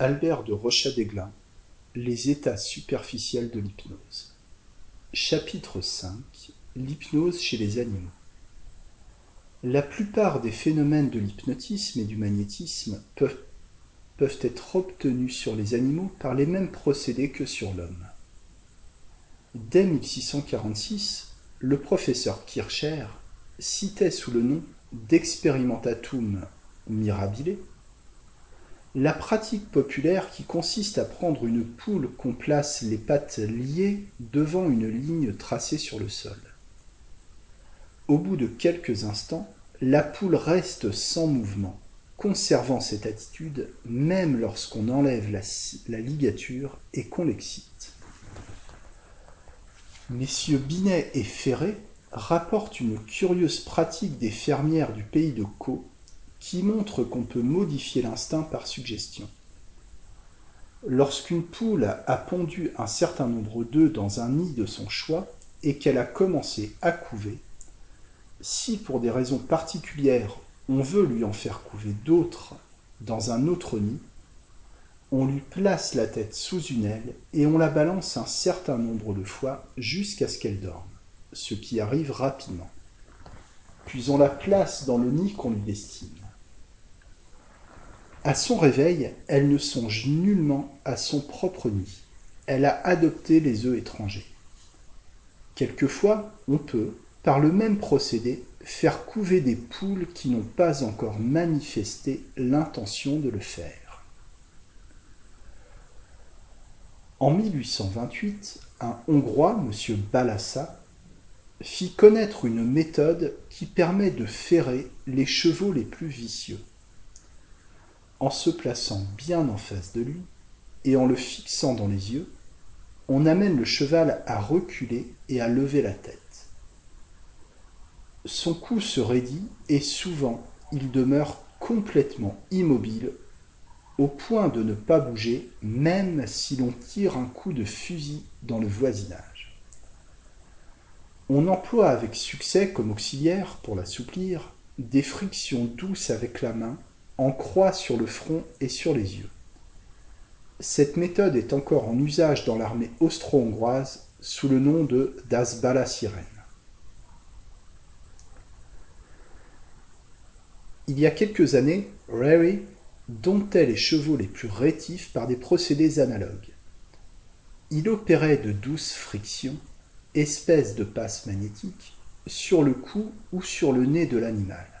Albert de Rochadéglin Les états superficiels de l'hypnose Chapitre V L'hypnose chez les animaux La plupart des phénomènes de l'hypnotisme et du magnétisme peuvent, peuvent être obtenus sur les animaux par les mêmes procédés que sur l'homme. Dès 1646, le professeur Kircher citait sous le nom d'experimentatum mirabile la pratique populaire qui consiste à prendre une poule qu'on place les pattes liées devant une ligne tracée sur le sol. Au bout de quelques instants, la poule reste sans mouvement, conservant cette attitude même lorsqu'on enlève la, ligature et qu'on l'excite. Messieurs Binet et Ferré rapportent une curieuse pratique des fermières du pays de Caux qui montre qu'on peut modifier l'instinct par suggestion. Lorsqu'une poule a pondu un certain nombre d'œufs dans un nid de son choix et qu'elle a commencé à couver, si pour des raisons particulières on veut lui en faire couver d'autres dans un autre nid, on lui place la tête sous une aile et on la balance un certain nombre de fois jusqu'à ce qu'elle dorme, ce qui arrive rapidement. Puis on la place dans le nid qu'on lui destine. À son réveil, elle ne songe nullement à son propre nid. Elle a adopté les œufs étrangers. Quelquefois, on peut, par le même procédé, faire couver des poules qui n'ont pas encore manifesté l'intention de le faire. En 1828, un Hongrois, M. Balassa, fit connaître une méthode qui permet de ferrer les chevaux les plus vicieux en se plaçant bien en face de lui et en le fixant dans les yeux, on amène le cheval à reculer et à lever la tête. Son cou se raidit et souvent il demeure complètement immobile au point de ne pas bouger même si l'on tire un coup de fusil dans le voisinage. On emploie avec succès comme auxiliaire, pour l'assouplir, des frictions douces avec la main en croix sur le front et sur les yeux. Cette méthode est encore en usage dans l'armée austro-hongroise sous le nom de Das Bala Sirène. Il y a quelques années, Rary domptait les chevaux les plus rétifs par des procédés analogues. Il opérait de douces frictions, espèces de passes magnétiques, sur le cou ou sur le nez de l'animal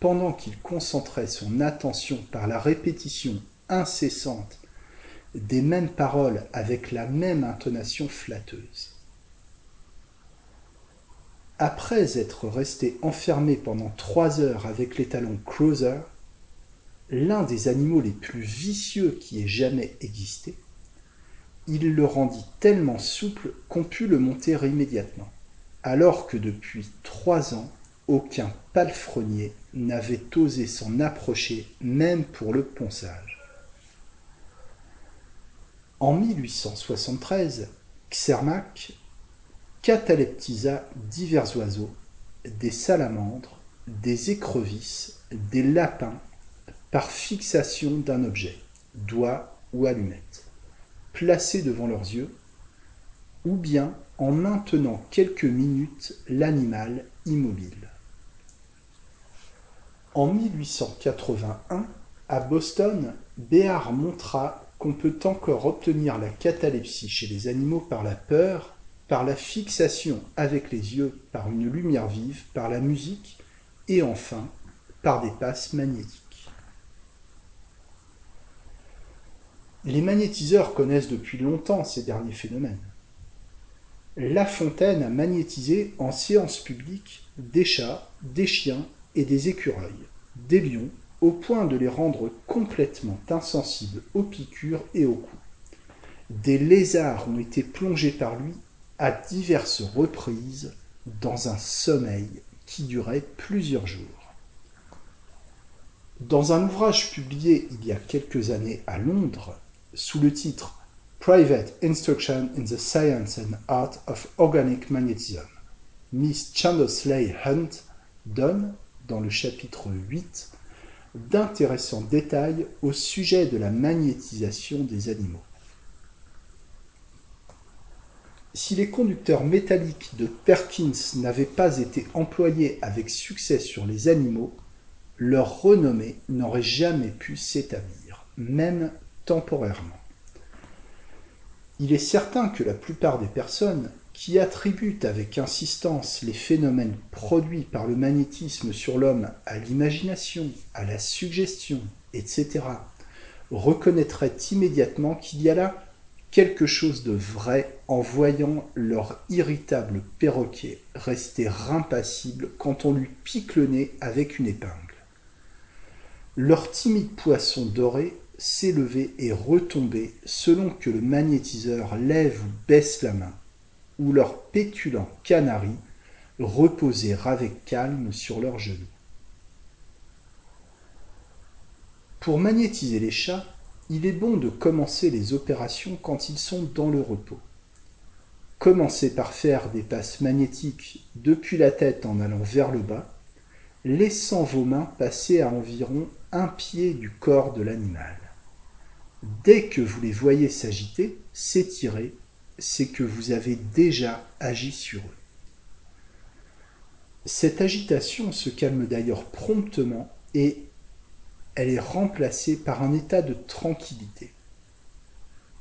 pendant qu'il concentrait son attention par la répétition incessante des mêmes paroles avec la même intonation flatteuse. Après être resté enfermé pendant trois heures avec les talons l'un des animaux les plus vicieux qui ait jamais existé, il le rendit tellement souple qu'on put le monter immédiatement, alors que depuis trois ans, aucun palefrenier n'avait osé s'en approcher même pour le ponçage. En 1873, Xermac cataleptisa divers oiseaux, des salamandres, des écrevisses, des lapins, par fixation d'un objet, doigt ou allumette, placé devant leurs yeux, ou bien en maintenant quelques minutes l'animal immobile. En 1881, à Boston, Béard montra qu'on peut encore obtenir la catalepsie chez les animaux par la peur, par la fixation avec les yeux par une lumière vive, par la musique et enfin par des passes magnétiques. Les magnétiseurs connaissent depuis longtemps ces derniers phénomènes. La Fontaine a magnétisé en séance publique des chats, des chiens et des écureuils, des lions, au point de les rendre complètement insensibles aux piqûres et aux coups. Des lézards ont été plongés par lui à diverses reprises dans un sommeil qui durait plusieurs jours. Dans un ouvrage publié il y a quelques années à Londres, sous le titre Private Instruction in the Science and Art of Organic Magnetism, Miss Chandosley Hunt donne, dans le chapitre 8, d'intéressants détails au sujet de la magnétisation des animaux. Si les conducteurs métalliques de Perkins n'avaient pas été employés avec succès sur les animaux, leur renommée n'aurait jamais pu s'établir, même temporairement. Il est certain que la plupart des personnes qui attribuent avec insistance les phénomènes produits par le magnétisme sur l'homme à l'imagination, à la suggestion, etc., reconnaîtraient immédiatement qu'il y a là quelque chose de vrai en voyant leur irritable perroquet rester impassible quand on lui pique le nez avec une épingle. Leur timide poisson doré s'élever et retomber selon que le magnétiseur lève ou baisse la main, ou leur pétulant canari reposer avec calme sur leurs genoux. Pour magnétiser les chats, il est bon de commencer les opérations quand ils sont dans le repos. Commencez par faire des passes magnétiques depuis la tête en allant vers le bas, laissant vos mains passer à environ un pied du corps de l'animal. Dès que vous les voyez s'agiter, s'étirer, c'est que vous avez déjà agi sur eux. Cette agitation se calme d'ailleurs promptement et elle est remplacée par un état de tranquillité.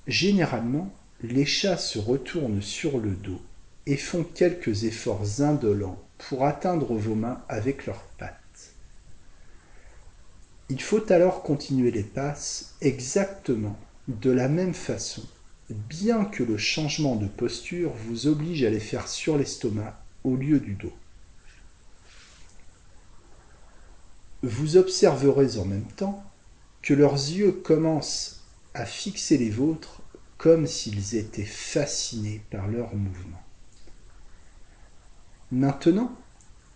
Généralement, les chats se retournent sur le dos et font quelques efforts indolents pour atteindre vos mains avec leurs pattes. Il faut alors continuer les passes exactement de la même façon, bien que le changement de posture vous oblige à les faire sur l'estomac au lieu du dos. Vous observerez en même temps que leurs yeux commencent à fixer les vôtres comme s'ils étaient fascinés par leurs mouvements. Maintenant,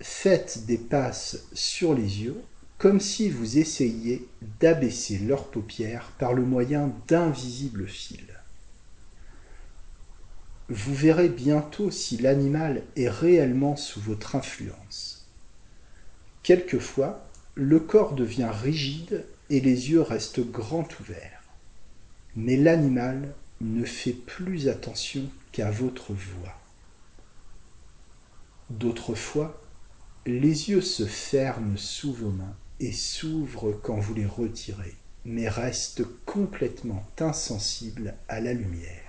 faites des passes sur les yeux comme si vous essayiez d'abaisser leurs paupières par le moyen d'invisibles fils. Vous verrez bientôt si l'animal est réellement sous votre influence. Quelquefois, le corps devient rigide et les yeux restent grands ouverts. Mais l'animal ne fait plus attention qu'à votre voix. D'autres fois, les yeux se ferment sous vos mains et s'ouvrent quand vous les retirez, mais restent complètement insensibles à la lumière.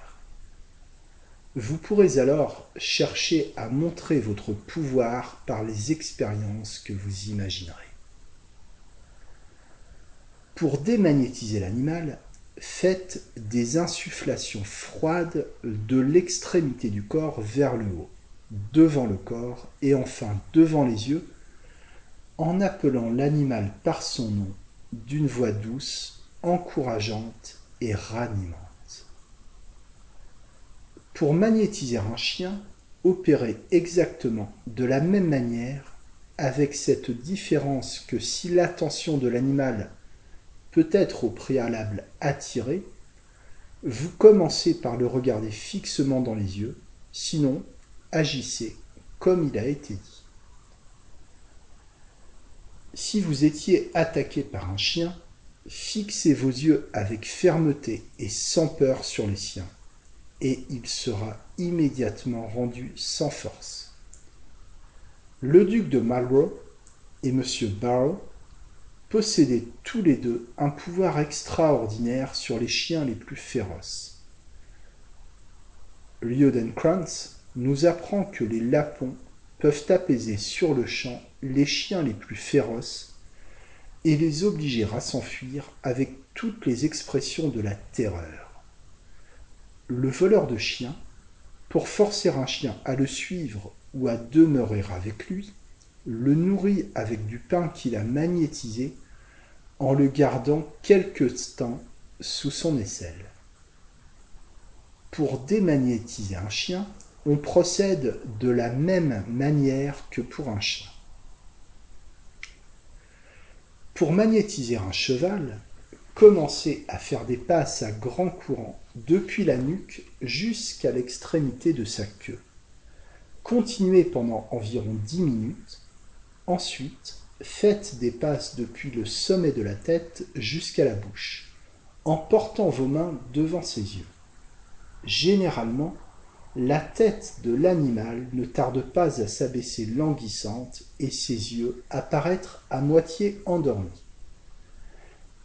Vous pourrez alors chercher à montrer votre pouvoir par les expériences que vous imaginerez. Pour démagnétiser l'animal, faites des insufflations froides de l'extrémité du corps vers le haut, devant le corps et enfin devant les yeux en appelant l'animal par son nom d'une voix douce, encourageante et ranimante. Pour magnétiser un chien, opérez exactement de la même manière avec cette différence que si l'attention de l'animal peut être au préalable attirée, vous commencez par le regarder fixement dans les yeux, sinon agissez comme il a été dit. Si vous étiez attaqué par un chien, fixez vos yeux avec fermeté et sans peur sur les siens, et il sera immédiatement rendu sans force. Le duc de Marlborough et M. Barrow possédaient tous les deux un pouvoir extraordinaire sur les chiens les plus féroces. Liodenkrantz nous apprend que les lapons peuvent apaiser sur le champ les chiens les plus féroces et les obliger à s'enfuir avec toutes les expressions de la terreur. Le voleur de chiens, pour forcer un chien à le suivre ou à demeurer avec lui, le nourrit avec du pain qu'il a magnétisé en le gardant quelque temps sous son aisselle. Pour démagnétiser un chien, on procède de la même manière que pour un chat. Pour magnétiser un cheval, commencez à faire des passes à grand courant depuis la nuque jusqu'à l'extrémité de sa queue. Continuez pendant environ 10 minutes. Ensuite, faites des passes depuis le sommet de la tête jusqu'à la bouche, en portant vos mains devant ses yeux. Généralement, la tête de l'animal ne tarde pas à s'abaisser languissante et ses yeux à paraître à moitié endormis.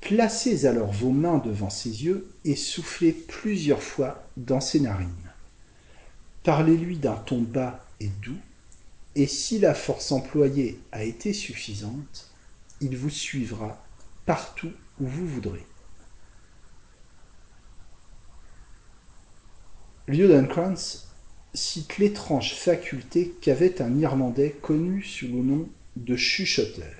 Placez alors vos mains devant ses yeux et soufflez plusieurs fois dans ses narines. Parlez-lui d'un ton bas et doux, et si la force employée a été suffisante, il vous suivra partout où vous voudrez. Lieudenkrantz cite l'étrange faculté qu'avait un Irlandais connu sous le nom de chuchoteur,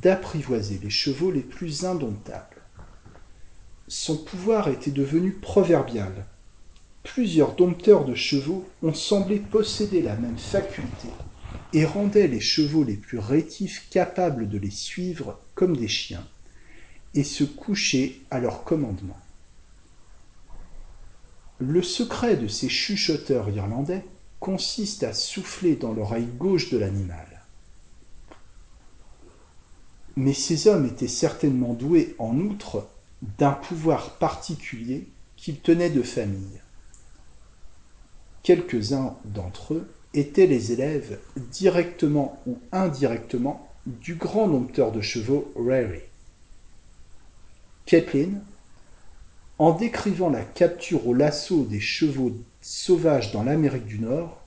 d'apprivoiser les chevaux les plus indomptables. Son pouvoir était devenu proverbial. Plusieurs dompteurs de chevaux ont semblé posséder la même faculté et rendaient les chevaux les plus rétifs capables de les suivre comme des chiens et se coucher à leur commandement. Le secret de ces chuchoteurs irlandais consiste à souffler dans l'oreille gauche de l'animal. Mais ces hommes étaient certainement doués en outre d'un pouvoir particulier qu'ils tenaient de famille. Quelques-uns d'entre eux étaient les élèves, directement ou indirectement, du grand dompteur de chevaux Rary. Kathleen, en décrivant la capture au lasso des chevaux sauvages dans l'Amérique du Nord,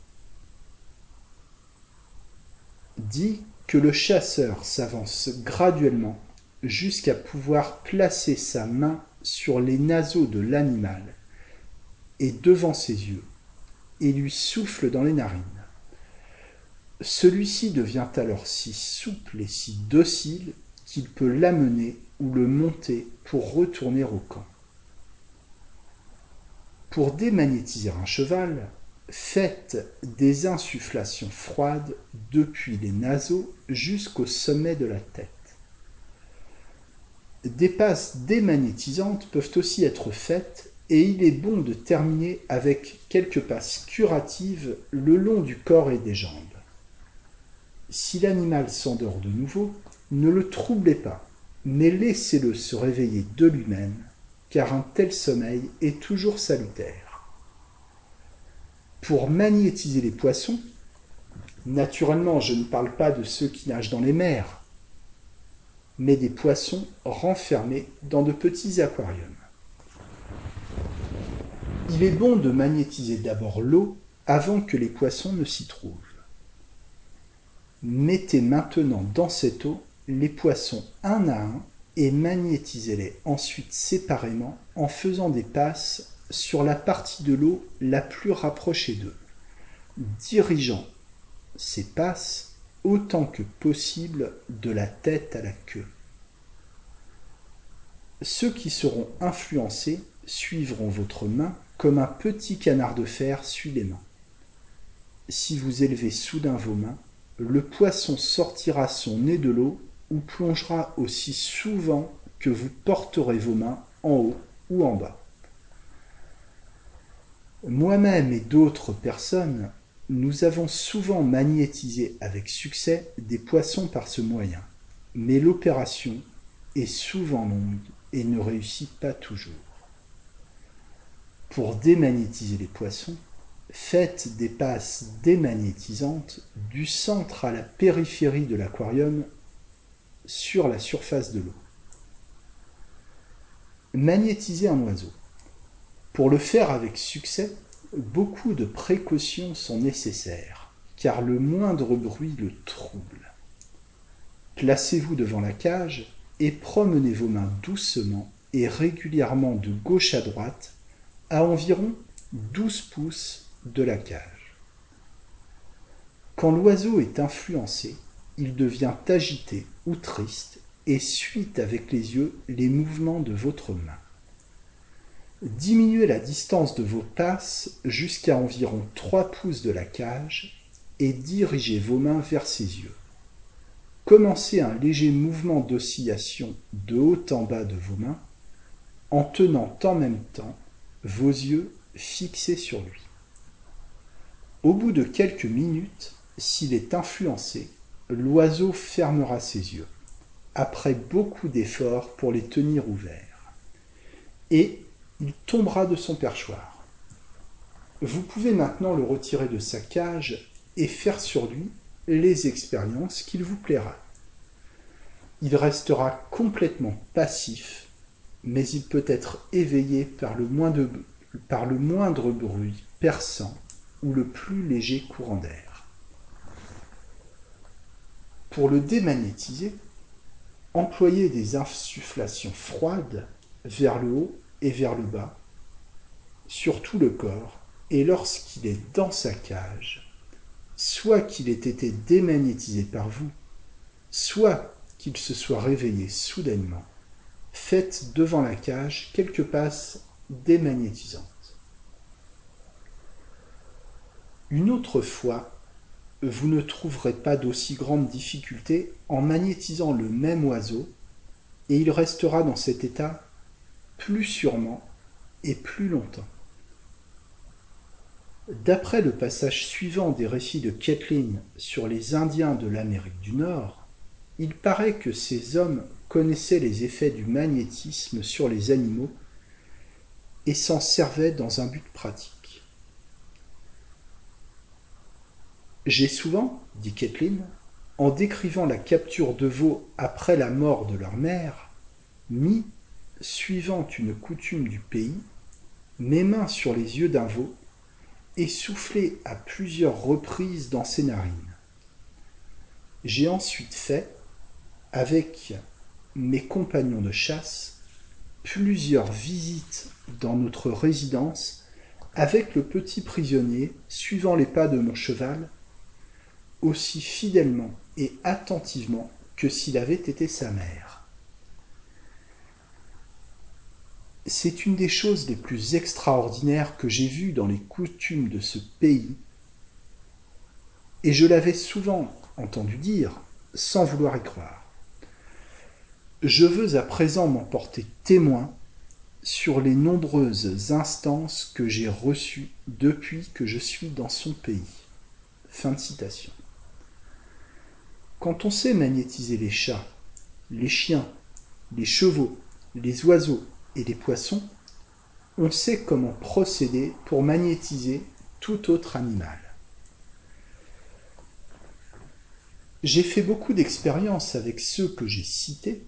dit que le chasseur s'avance graduellement jusqu'à pouvoir placer sa main sur les naseaux de l'animal et devant ses yeux, et lui souffle dans les narines. Celui-ci devient alors si souple et si docile qu'il peut l'amener ou le monter pour retourner au camp. Pour démagnétiser un cheval, faites des insufflations froides depuis les naseaux jusqu'au sommet de la tête. Des passes démagnétisantes peuvent aussi être faites et il est bon de terminer avec quelques passes curatives le long du corps et des jambes. Si l'animal s'endort de nouveau, ne le troublez pas, mais laissez-le se réveiller de lui-même car un tel sommeil est toujours salutaire. Pour magnétiser les poissons, naturellement je ne parle pas de ceux qui nagent dans les mers, mais des poissons renfermés dans de petits aquariums. Il est bon de magnétiser d'abord l'eau avant que les poissons ne s'y trouvent. Mettez maintenant dans cette eau les poissons un à un et magnétisez-les ensuite séparément en faisant des passes sur la partie de l'eau la plus rapprochée d'eux, dirigeant ces passes autant que possible de la tête à la queue. Ceux qui seront influencés suivront votre main comme un petit canard de fer suit les mains. Si vous élevez soudain vos mains, le poisson sortira son nez de l'eau ou plongera aussi souvent que vous porterez vos mains en haut ou en bas. Moi-même et d'autres personnes, nous avons souvent magnétisé avec succès des poissons par ce moyen, mais l'opération est souvent longue et ne réussit pas toujours. Pour démagnétiser les poissons, faites des passes démagnétisantes du centre à la périphérie de l'aquarium sur la surface de l'eau. Magnétiser un oiseau. Pour le faire avec succès, beaucoup de précautions sont nécessaires, car le moindre bruit le trouble. Placez-vous devant la cage et promenez vos mains doucement et régulièrement de gauche à droite à environ 12 pouces de la cage. Quand l'oiseau est influencé, il devient agité ou triste et suit avec les yeux les mouvements de votre main. Diminuez la distance de vos passes jusqu'à environ 3 pouces de la cage et dirigez vos mains vers ses yeux. Commencez un léger mouvement d'oscillation de haut en bas de vos mains en tenant en même temps vos yeux fixés sur lui. Au bout de quelques minutes, s'il est influencé, l'oiseau fermera ses yeux, après beaucoup d'efforts pour les tenir ouverts, et il tombera de son perchoir. Vous pouvez maintenant le retirer de sa cage et faire sur lui les expériences qu'il vous plaira. Il restera complètement passif, mais il peut être éveillé par le moindre, bruit perçant ou le plus léger courant d'air. Pour le démagnétiser, employez des insufflations froides vers le haut et vers le bas, sur tout le corps, et lorsqu'il est dans sa cage, soit qu'il ait été démagnétisé par vous, soit qu'il se soit réveillé soudainement, faites devant la cage quelques passes démagnétisantes. Une autre fois, vous ne trouverez pas d'aussi grande difficulté en magnétisant le même oiseau, et il restera dans cet état plus sûrement et plus longtemps. D'après le passage suivant des récits de Kathleen sur les Indiens de l'Amérique du Nord, il paraît que ces hommes connaissaient les effets du magnétisme sur les animaux et s'en servaient dans un but pratique. J'ai souvent, dit Kathleen, en décrivant la capture de veaux après la mort de leur mère, mis, suivant une coutume du pays, mes mains sur les yeux d'un veau et soufflé à plusieurs reprises dans ses narines. J'ai ensuite fait, avec mes compagnons de chasse, plusieurs visites dans notre résidence avec le petit prisonnier suivant les pas de mon cheval, aussi fidèlement et attentivement que s'il avait été sa mère. C'est une des choses les plus extraordinaires que j'ai vues dans les coutumes de ce pays, et je l'avais souvent entendu dire sans vouloir y croire. Je veux à présent m'en porter témoin sur les nombreuses instances que j'ai reçues depuis que je suis dans son pays. Fin de citation. Quand on sait magnétiser les chats, les chiens, les chevaux, les oiseaux et les poissons, on sait comment procéder pour magnétiser tout autre animal. J'ai fait beaucoup d'expériences avec ceux que j'ai cités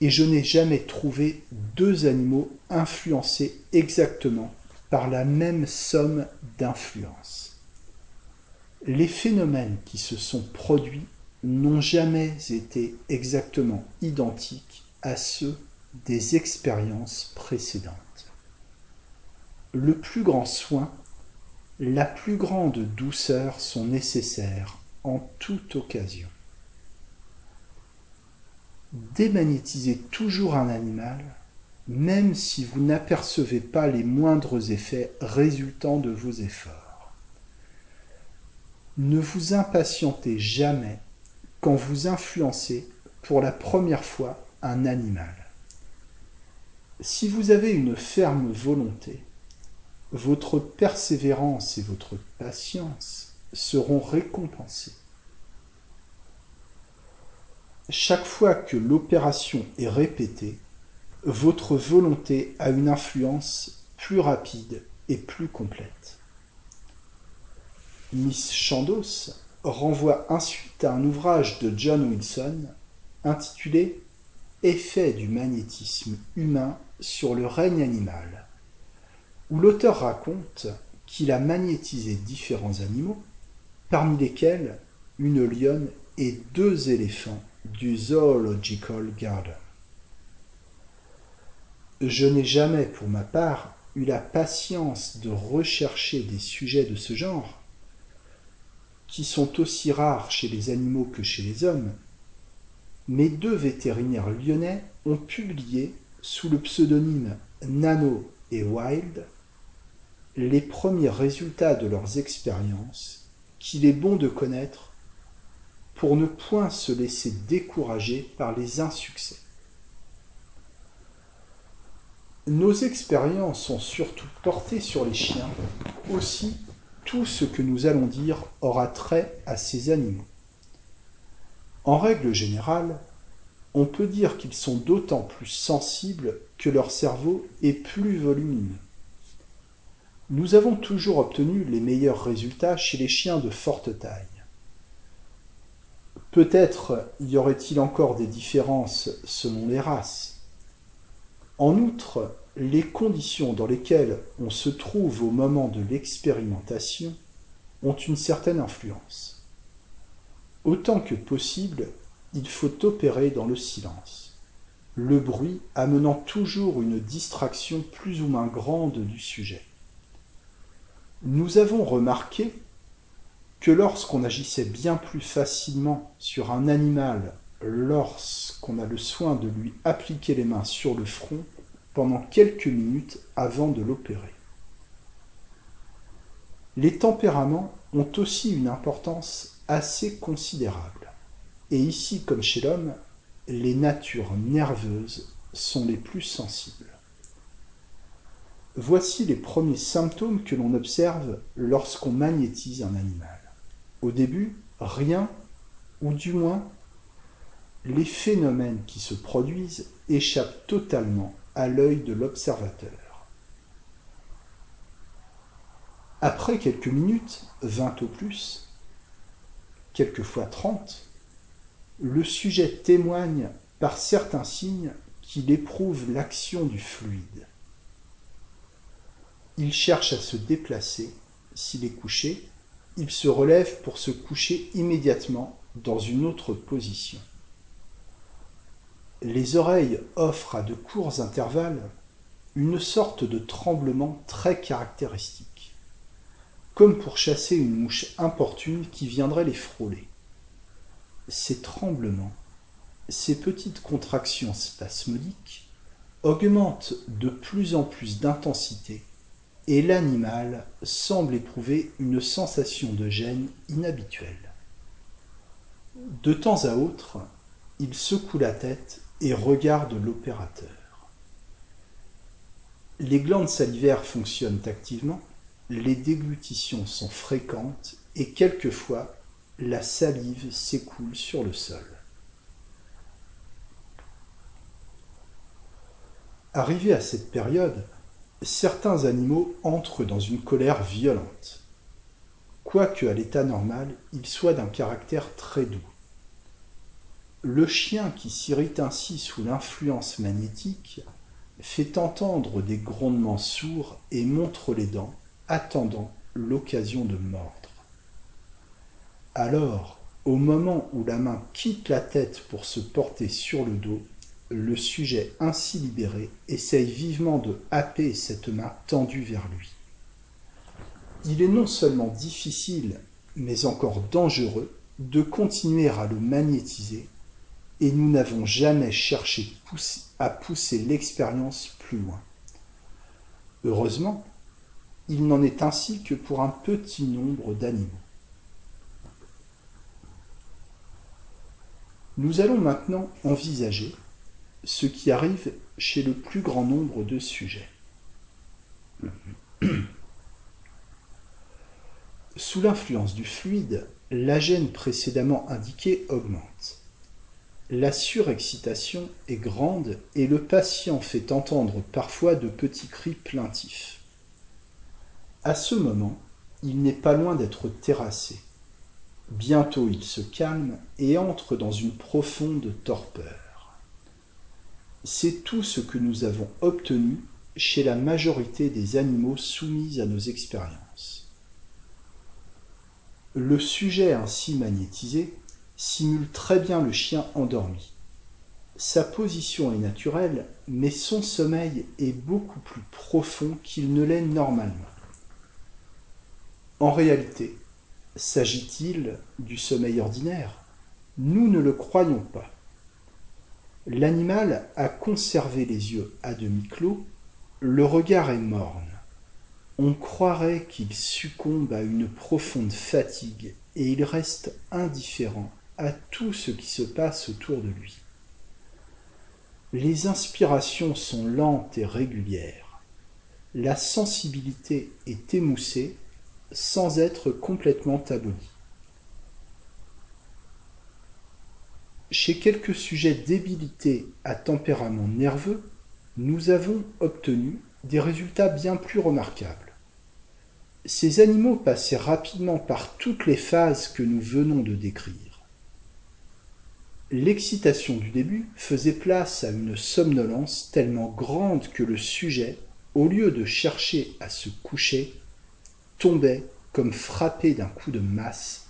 et je n'ai jamais trouvé deux animaux influencés exactement par la même somme d'influence. Les phénomènes qui se sont produits n'ont jamais été exactement identiques à ceux des expériences précédentes. Le plus grand soin, la plus grande douceur sont nécessaires en toute occasion. Démagnétisez toujours un animal, même si vous n'apercevez pas les moindres effets résultant de vos efforts. Ne vous impatientez jamais quand vous influencez pour la première fois un animal. Si vous avez une ferme volonté, votre persévérance et votre patience seront récompensées. Chaque fois que l'opération est répétée, votre volonté a une influence plus rapide et plus complète. Miss Chandos renvoie ensuite à un ouvrage de John Wilson intitulé Effet du magnétisme humain sur le règne animal, où l'auteur raconte qu'il a magnétisé différents animaux, parmi lesquels une lionne et deux éléphants du Zoological Garden. Je n'ai jamais, pour ma part, eu la patience de rechercher des sujets de ce genre, qui sont aussi rares chez les animaux que chez les hommes, mais deux vétérinaires lyonnais ont publié sous le pseudonyme Nano et Wild les premiers résultats de leurs expériences qu'il est bon de connaître pour ne point se laisser décourager par les insuccès. Nos expériences sont surtout portées sur les chiens, aussi tout ce que nous allons dire aura trait à ces animaux. En règle générale, on peut dire qu'ils sont d'autant plus sensibles que leur cerveau est plus volumineux. Nous avons toujours obtenu les meilleurs résultats chez les chiens de forte taille. Peut-être y aurait-il encore des différences selon les races. En outre, les conditions dans lesquelles on se trouve au moment de l'expérimentation ont une certaine influence. Autant que possible, il faut opérer dans le silence, le bruit amenant toujours une distraction plus ou moins grande du sujet. Nous avons remarqué que lorsqu'on agissait bien plus facilement sur un animal lorsqu'on a le soin de lui appliquer les mains sur le front pendant quelques minutes avant de l'opérer. Les tempéraments ont aussi une importance assez considérable. Et ici, comme chez l'homme, les natures nerveuses sont les plus sensibles. Voici les premiers symptômes que l'on observe lorsqu'on magnétise un animal. Au début, rien, ou du moins, les phénomènes qui se produisent échappent totalement à l'œil de l'observateur. Après quelques minutes, vingt au plus, quelquefois trente, le sujet témoigne par certains signes qu'il éprouve l'action du fluide. Il cherche à se déplacer. S'il est couché, il se relève pour se coucher immédiatement dans une autre position. Les oreilles offrent à de courts intervalles une sorte de tremblement très caractéristique, comme pour chasser une mouche importune qui viendrait les frôler. Ces tremblements, ces petites contractions spasmodiques augmentent de plus en plus d'intensité et l'animal semble éprouver une sensation de gêne inhabituelle. De temps à autre, il secoue la tête et regarde l'opérateur. Les glandes salivaires fonctionnent activement, les déglutitions sont fréquentes et quelquefois la salive s'écoule sur le sol. Arrivé à cette période, certains animaux entrent dans une colère violente, quoique à l'état normal ils soient d'un caractère très doux. Le chien qui s'irrite ainsi sous l'influence magnétique fait entendre des grondements sourds et montre les dents, attendant l'occasion de mordre. Alors, au moment où la main quitte la tête pour se porter sur le dos, le sujet ainsi libéré essaye vivement de happer cette main tendue vers lui. Il est non seulement difficile, mais encore dangereux de continuer à le magnétiser, et nous n'avons jamais cherché à pousser l'expérience plus loin. Heureusement, il n'en est ainsi que pour un petit nombre d'animaux. Nous allons maintenant envisager ce qui arrive chez le plus grand nombre de sujets. Sous l'influence du fluide, la gêne précédemment indiquée augmente. La surexcitation est grande et le patient fait entendre parfois de petits cris plaintifs. À ce moment, il n'est pas loin d'être terrassé. Bientôt il se calme et entre dans une profonde torpeur. C'est tout ce que nous avons obtenu chez la majorité des animaux soumis à nos expériences. Le sujet ainsi magnétisé simule très bien le chien endormi. Sa position est naturelle, mais son sommeil est beaucoup plus profond qu'il ne l'est normalement. En réalité, s'agit-il du sommeil ordinaire? Nous ne le croyons pas. L'animal a conservé les yeux à demi clos, le regard est morne. On croirait qu'il succombe à une profonde fatigue et il reste indifférent à tout ce qui se passe autour de lui. Les inspirations sont lentes et régulières. La sensibilité est émoussée sans être complètement abolie. chez quelques sujets débilités à tempérament nerveux, nous avons obtenu des résultats bien plus remarquables. Ces animaux passaient rapidement par toutes les phases que nous venons de décrire. L'excitation du début faisait place à une somnolence tellement grande que le sujet, au lieu de chercher à se coucher, tombait comme frappé d'un coup de masse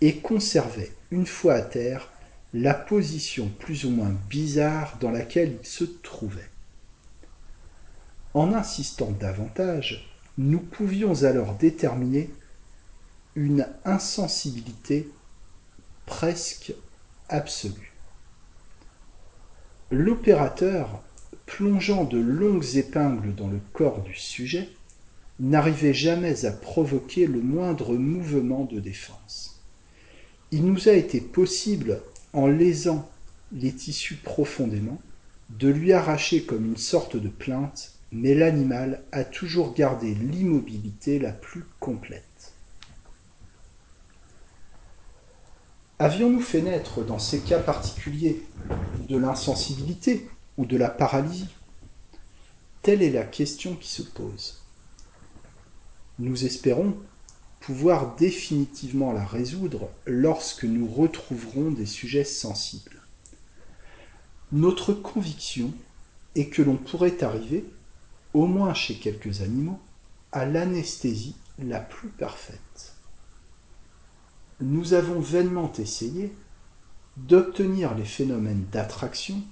et conservait, une fois à terre, la position plus ou moins bizarre dans laquelle il se trouvait. En insistant davantage, nous pouvions alors déterminer une insensibilité presque absolue. L'opérateur, plongeant de longues épingles dans le corps du sujet, n'arrivait jamais à provoquer le moindre mouvement de défense. Il nous a été possible, en lésant les tissus profondément, de lui arracher comme une sorte de plainte mais l'animal a toujours gardé l'immobilité la plus complète. Avions-nous fait naître dans ces cas particuliers de l'insensibilité ou de la paralysie? Telle est la question qui se pose. Nous espérons pouvoir définitivement la résoudre lorsque nous retrouverons des sujets sensibles. Notre conviction est que l'on pourrait arriver, au moins chez quelques animaux, à l'anesthésie la plus parfaite. Nous avons vainement essayé d'obtenir les phénomènes d'attraction,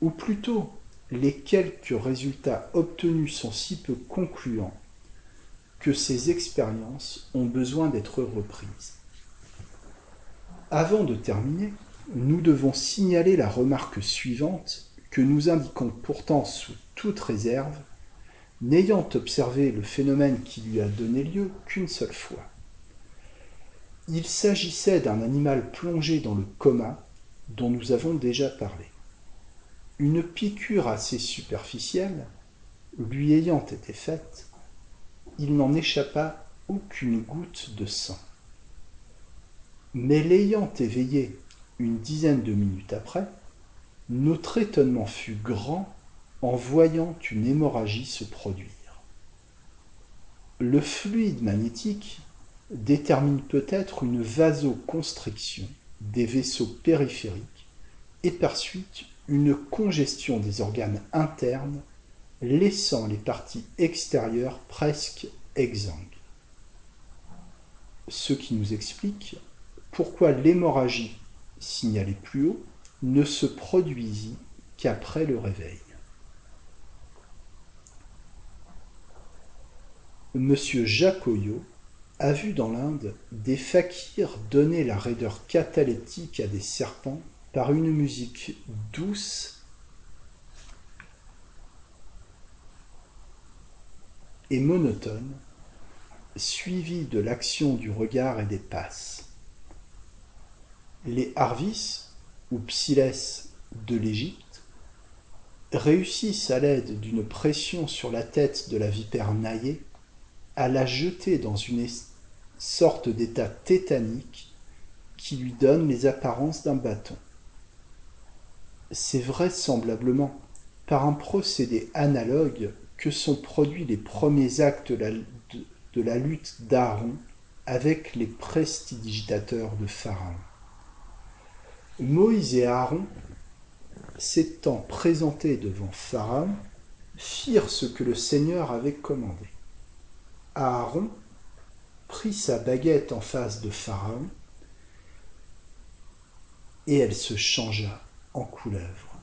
ou plutôt les quelques résultats obtenus sont si peu concluants que ces expériences ont besoin d'être reprises. Avant de terminer, nous devons signaler la remarque suivante que nous indiquons pourtant sous toute réserve n'ayant observé le phénomène qui lui a donné lieu qu'une seule fois. Il s'agissait d'un animal plongé dans le coma dont nous avons déjà parlé. Une piqûre assez superficielle lui ayant été faite, il n'en échappa aucune goutte de sang. Mais l'ayant éveillé une dizaine de minutes après, notre étonnement fut grand en voyant une hémorragie se produire. Le fluide magnétique détermine peut-être une vasoconstriction des vaisseaux périphériques et par suite une congestion des organes internes, laissant les parties extérieures presque exsangues. Ce qui nous explique pourquoi l'hémorragie signalée plus haut ne se produisit qu'après le réveil. M. Jacoyot a vu dans l'Inde des fakirs donner la raideur catalytique à des serpents par une musique douce et monotone, suivie de l'action du regard et des passes. Les Harvis, ou Psylès de l'Égypte, réussissent à l'aide d'une pression sur la tête de la vipère naillée à la jeter dans une sorte d'état tétanique qui lui donne les apparences d'un bâton. C'est vraisemblablement par un procédé analogue que sont produits les premiers actes de la, lutte d'Aaron avec les prestidigitateurs de Pharaon. Moïse et Aaron, s'étant présentés devant Pharaon, firent ce que le Seigneur avait commandé. Aaron prit sa baguette en face de Pharaon, et elle se changea en couleuvre.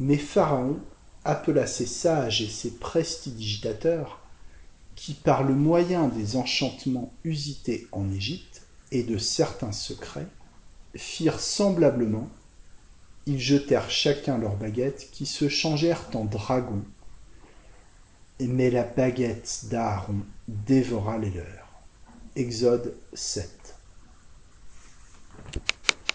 Mais Pharaon appela ses sages et ses prestidigitateurs, qui par le moyen des enchantements usités en Égypte et de certains secrets, firent semblablement, ils jetèrent chacun leurs baguettes qui se changèrent en dragons mais la baguette d'Aaron dévora les leurs. Exode 7.